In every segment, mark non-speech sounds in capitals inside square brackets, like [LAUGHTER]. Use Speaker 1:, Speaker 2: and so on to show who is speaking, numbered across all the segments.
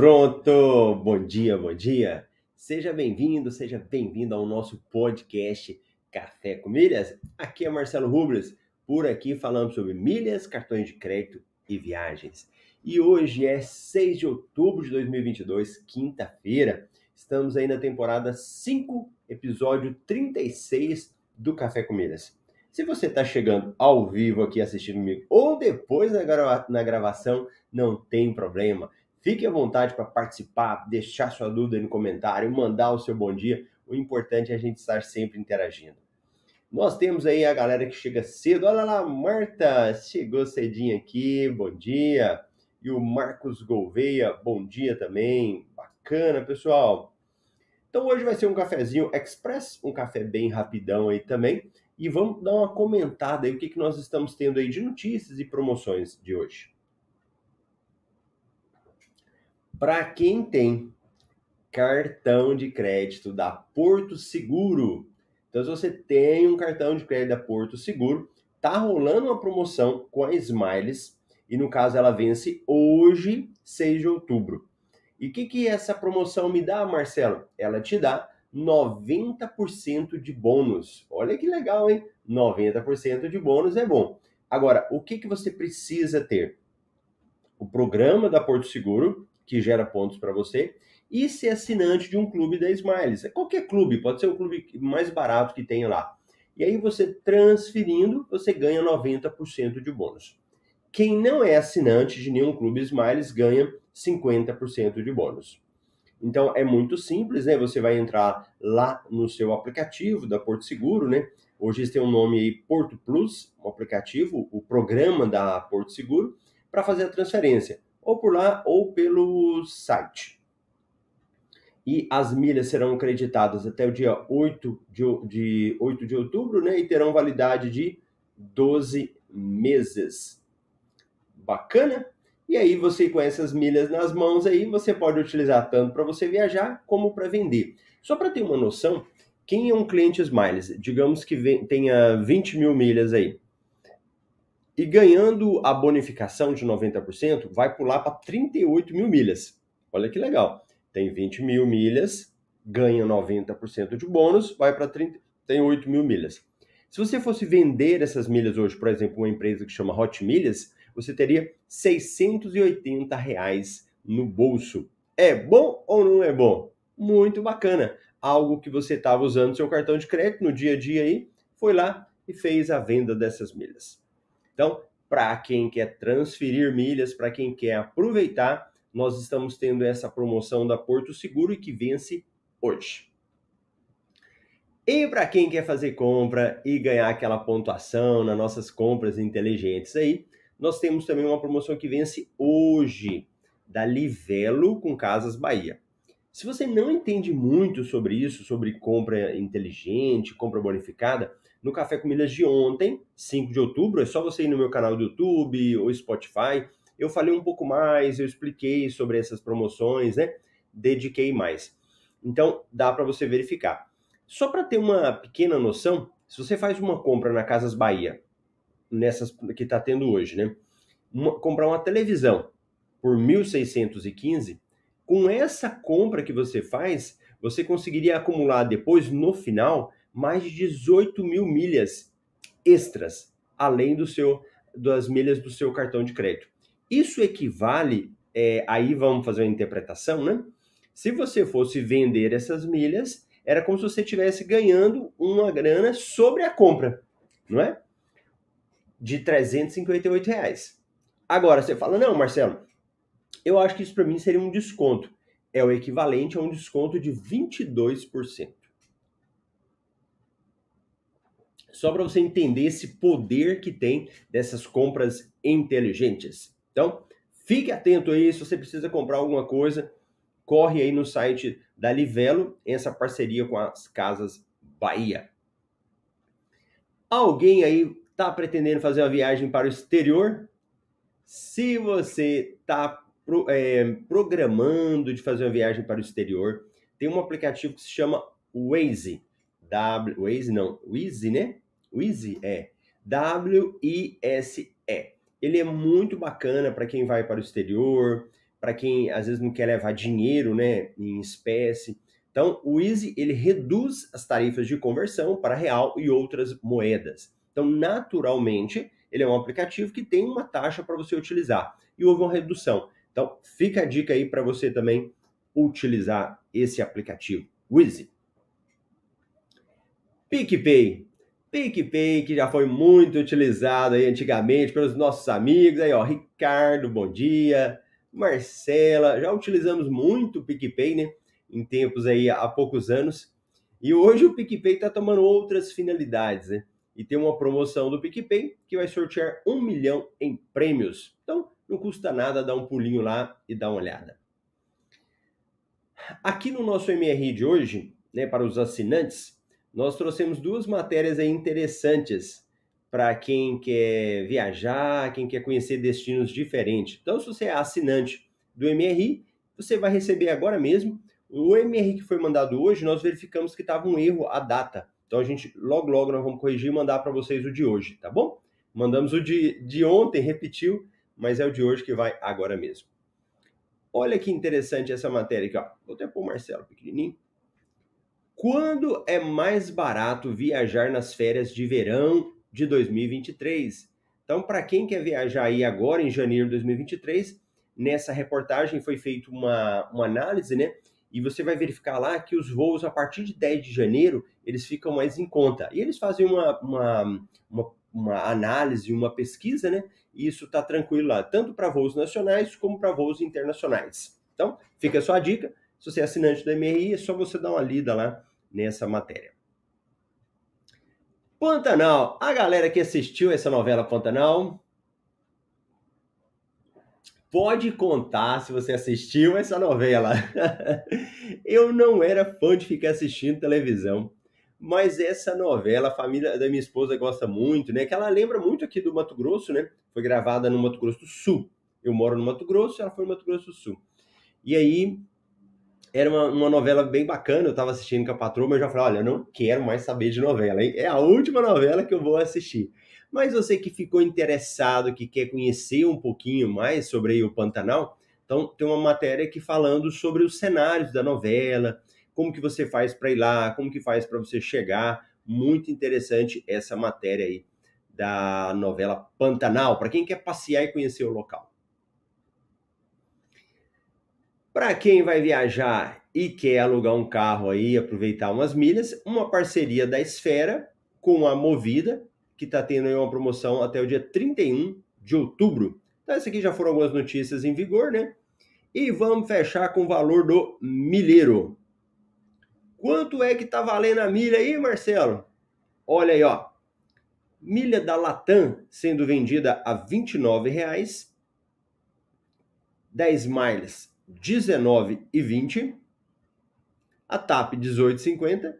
Speaker 1: Pronto! Bom dia, bom dia! Seja bem-vindo, seja bem-vindo ao nosso podcast Café com Milhas. Aqui é Marcelo Rubles, por aqui falamos sobre milhas, cartões de crédito e viagens. E hoje é 6 de outubro de 2022, quinta-feira. Estamos aí na temporada 5, episódio 36 do Café com Milhas. Se você está chegando ao vivo aqui assistindo comigo ou depois na, grava na gravação, não tem problema Fique à vontade para participar, deixar sua dúvida no comentário, mandar o seu bom dia. O importante é a gente estar sempre interagindo. Nós temos aí a galera que chega cedo. Olha lá, Marta chegou cedinho aqui, bom dia. E o Marcos Gouveia, bom dia também. Bacana, pessoal. Então hoje vai ser um cafezinho express, um café bem rapidão aí também. E vamos dar uma comentada aí o que, que nós estamos tendo aí de notícias e promoções de hoje para quem tem cartão de crédito da Porto Seguro. Então, se você tem um cartão de crédito da Porto Seguro, tá rolando uma promoção com a Smiles e no caso ela vence hoje, 6 de outubro. E o que, que essa promoção me dá, Marcelo? Ela te dá 90% de bônus. Olha que legal, hein? 90% de bônus é bom. Agora, o que, que você precisa ter? O programa da Porto Seguro, que gera pontos para você, e ser assinante de um clube da Smiles. É qualquer clube, pode ser o clube mais barato que tenha lá. E aí você transferindo, você ganha 90% de bônus. Quem não é assinante de nenhum clube Smiles ganha 50% de bônus. Então é muito simples, né? Você vai entrar lá no seu aplicativo da Porto Seguro, né? Hoje eles têm um nome aí Porto Plus, um aplicativo, o programa da Porto Seguro, para fazer a transferência ou por lá ou pelo site. E as milhas serão creditadas até o dia 8 de, de, 8 de outubro, né? E terão validade de 12 meses. Bacana? E aí você com essas milhas nas mãos aí, você pode utilizar tanto para você viajar como para vender. Só para ter uma noção, quem é um cliente Smiles? Digamos que tenha 20 mil milhas aí. E ganhando a bonificação de 90%, vai pular para 38 mil milhas. Olha que legal. Tem 20 mil milhas, ganha 90% de bônus, vai para 38 mil milhas. Se você fosse vender essas milhas hoje, por exemplo, uma empresa que chama Hot Milhas, você teria 680 reais no bolso. É bom ou não é bom? Muito bacana. Algo que você estava usando seu cartão de crédito no dia a dia aí, foi lá e fez a venda dessas milhas. Então, para quem quer transferir milhas, para quem quer aproveitar, nós estamos tendo essa promoção da Porto Seguro e que vence hoje. E para quem quer fazer compra e ganhar aquela pontuação nas nossas compras inteligentes aí, nós temos também uma promoção que vence hoje, da Livelo com Casas Bahia. Se você não entende muito sobre isso, sobre compra inteligente, compra bonificada, no Café com Milhas de ontem, 5 de outubro, é só você ir no meu canal do YouTube ou Spotify. Eu falei um pouco mais, eu expliquei sobre essas promoções, né? Dediquei mais. Então, dá para você verificar. Só para ter uma pequena noção, se você faz uma compra na Casas Bahia, nessas que está tendo hoje, né? Uma, comprar uma televisão por 1.615, com essa compra que você faz, você conseguiria acumular depois, no final, mais de 18 mil milhas extras, além do seu, das milhas do seu cartão de crédito. Isso equivale é, aí vamos fazer uma interpretação, né? Se você fosse vender essas milhas, era como se você estivesse ganhando uma grana sobre a compra, não é? De 358 reais. Agora, você fala, não, Marcelo, eu acho que isso para mim seria um desconto. É o equivalente a um desconto de 22%. Só para você entender esse poder que tem dessas compras inteligentes. Então, fique atento aí, se você precisa comprar alguma coisa, corre aí no site da Livelo, essa parceria com as Casas Bahia. Alguém aí está pretendendo fazer uma viagem para o exterior? Se você está é, programando de fazer uma viagem para o exterior, tem um aplicativo que se chama Waze. W, Waze não, Waze, né? Waze é W-I-S-E. Ele é muito bacana para quem vai para o exterior, para quem às vezes não quer levar dinheiro, né, em espécie. Então, o Easy ele reduz as tarifas de conversão para real e outras moedas. Então, naturalmente, ele é um aplicativo que tem uma taxa para você utilizar e houve uma redução. Então, fica a dica aí para você também utilizar esse aplicativo, Easy. PicPay. PicPay, que já foi muito utilizado aí antigamente pelos nossos amigos. Aí, ó, Ricardo, bom dia. Marcela, já utilizamos muito o PicPay, né? Em tempos aí há poucos anos. E hoje o PicPay está tomando outras finalidades, né? E tem uma promoção do PicPay que vai sortear um milhão em prêmios. Então, não custa nada dar um pulinho lá e dar uma olhada. Aqui no nosso MRI de hoje, né, para os assinantes, nós trouxemos duas matérias interessantes para quem quer viajar, quem quer conhecer destinos diferentes. Então, se você é assinante do MRI, você vai receber agora mesmo o MRI que foi mandado hoje. Nós verificamos que estava um erro a data. Então, a gente logo, logo nós vamos corrigir e mandar para vocês o de hoje, tá bom? Mandamos o de, de ontem, repetiu, mas é o de hoje que vai agora mesmo. Olha que interessante essa matéria aqui, ó. Vou até pôr o Marcelo pequenininho. Quando é mais barato viajar nas férias de verão de 2023. Então, para quem quer viajar aí agora em janeiro de 2023, nessa reportagem foi feita uma, uma análise, né? E você vai verificar lá que os voos a partir de 10 de janeiro eles ficam mais em conta. E eles fazem uma, uma, uma, uma análise, uma pesquisa, né? E isso está tranquilo lá, tanto para voos nacionais como para voos internacionais. Então, fica só a dica. Se você é assinante da MRI, é só você dar uma lida lá nessa matéria. Pantanal. A galera que assistiu essa novela Pantanal pode contar se você assistiu essa novela. [LAUGHS] Eu não era fã de ficar assistindo televisão, mas essa novela a família da minha esposa gosta muito, né? Que ela lembra muito aqui do Mato Grosso, né? Foi gravada no Mato Grosso do Sul. Eu moro no Mato Grosso, ela foi no Mato Grosso do Sul. E aí era uma, uma, novela bem bacana, eu estava assistindo com a patroa, mas eu já falei, olha, eu não quero mais saber de novela, hein? é a última novela que eu vou assistir. Mas você que ficou interessado, que quer conhecer um pouquinho mais sobre o Pantanal, então tem uma matéria aqui falando sobre os cenários da novela, como que você faz para ir lá, como que faz para você chegar, muito interessante essa matéria aí da novela Pantanal, para quem quer passear e conhecer o local. Para quem vai viajar e quer alugar um carro aí, aproveitar umas milhas, uma parceria da Esfera com a Movida, que está tendo aí uma promoção até o dia 31 de outubro. Então, essas aqui já foram algumas notícias em vigor, né? E vamos fechar com o valor do milheiro. Quanto é que tá valendo a milha aí, Marcelo? Olha aí, ó. Milha da Latam sendo vendida a R$ 29,00. 10 miles 19 e 20, a TAP 18,50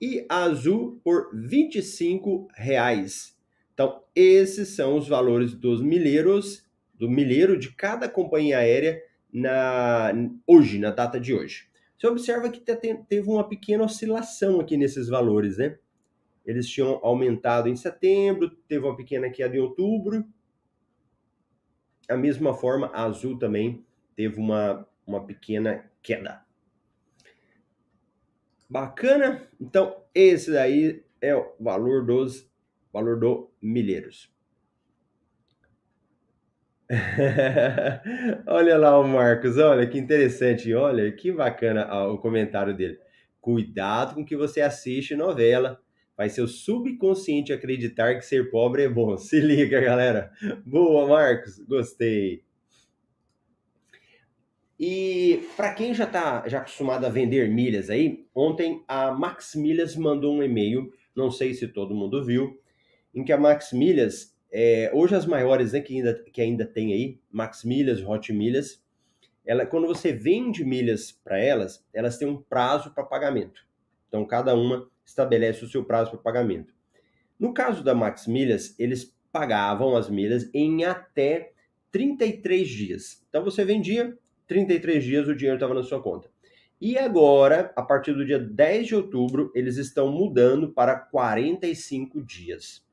Speaker 1: e a Azul por 25 reais. Então, esses são os valores dos milheiros, do milheiro de cada companhia aérea na hoje, na data de hoje. Você observa que teve uma pequena oscilação aqui nesses valores, né? Eles tinham aumentado em setembro, teve uma pequena queda em outubro. A mesma forma, a Azul também teve uma, uma pequena queda. Bacana? Então, esse daí é o valor dos valor do milheiros. [LAUGHS] olha lá o Marcos, olha que interessante, olha que bacana o comentário dele. Cuidado com que você assiste novela. Vai ser o subconsciente acreditar que ser pobre é bom. [LAUGHS] Se liga, galera. Boa, Marcos. Gostei. E para quem já está já acostumado a vender milhas aí, ontem a Max Milhas mandou um e-mail, não sei se todo mundo viu, em que a Max Milhas, é, hoje as maiores né, que, ainda, que ainda tem aí, Max Milhas, Hot Milhas, ela, quando você vende milhas para elas, elas têm um prazo para pagamento. Então cada uma estabelece o seu prazo para pagamento. No caso da Max Milhas, eles pagavam as milhas em até 33 dias. Então você vendia, 33 dias o dinheiro estava na sua conta. E agora, a partir do dia 10 de outubro, eles estão mudando para 45 dias.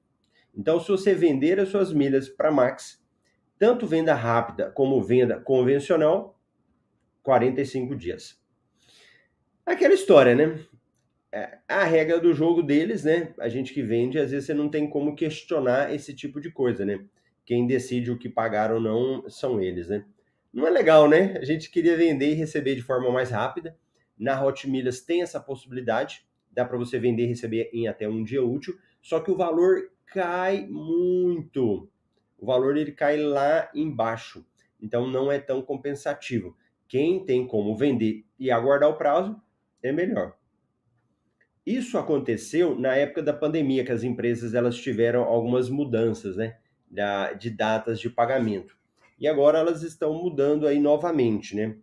Speaker 1: Então, se você vender as suas milhas para Max, tanto venda rápida como venda convencional, 45 dias. Aquela história, né? É, a regra do jogo deles, né? A gente que vende, às vezes você não tem como questionar esse tipo de coisa, né? Quem decide o que pagar ou não são eles, né? Não é legal, né? A gente queria vender e receber de forma mais rápida. Na Hot Milhas tem essa possibilidade, dá para você vender e receber em até um dia útil, só que o valor cai muito. O valor ele cai lá embaixo. Então não é tão compensativo. Quem tem como vender e aguardar o prazo é melhor. Isso aconteceu na época da pandemia, que as empresas elas tiveram algumas mudanças, né, de datas de pagamento. E agora elas estão mudando aí novamente, né?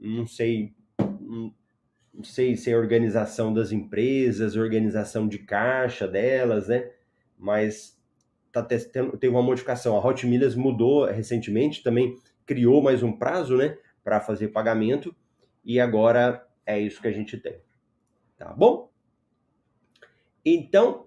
Speaker 1: Não sei, não sei se é organização das empresas, organização de caixa delas, né? Mas tá tendo, teve uma modificação. A Hot Milhas mudou recentemente, também criou mais um prazo, né, para fazer pagamento. E agora é isso que a gente tem. Tá bom? Então,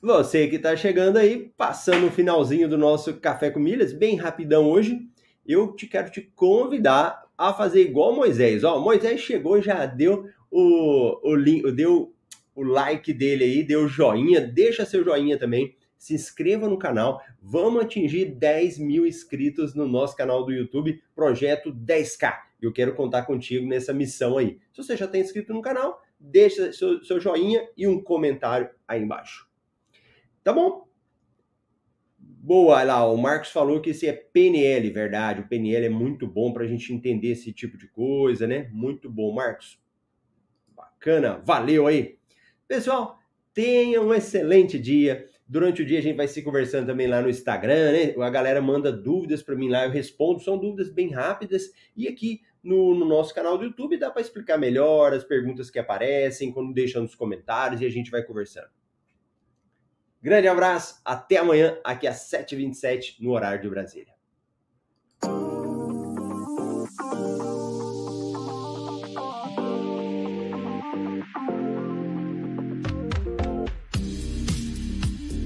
Speaker 1: você que está chegando aí, passando o finalzinho do nosso Café com Milhas, bem rapidão hoje eu te quero te convidar a fazer igual Moisés. Ó, Moisés chegou, já deu o, o link, deu o like dele aí, deu joinha, deixa seu joinha também, se inscreva no canal, vamos atingir 10 mil inscritos no nosso canal do YouTube, projeto 10K. Eu quero contar contigo nessa missão aí. Se você já está inscrito no canal, deixa seu, seu joinha e um comentário aí embaixo. Tá bom? Boa, lá, o Marcos falou que esse é PNL, verdade. O PNL é muito bom para a gente entender esse tipo de coisa, né? Muito bom, Marcos. Bacana, valeu aí. Pessoal, tenha um excelente dia. Durante o dia a gente vai se conversando também lá no Instagram, né? A galera manda dúvidas para mim lá, eu respondo. São dúvidas bem rápidas. E aqui no, no nosso canal do YouTube dá para explicar melhor as perguntas que aparecem, quando deixa nos comentários e a gente vai conversando. Grande abraço, até amanhã, aqui às 7h27 no horário de Brasília.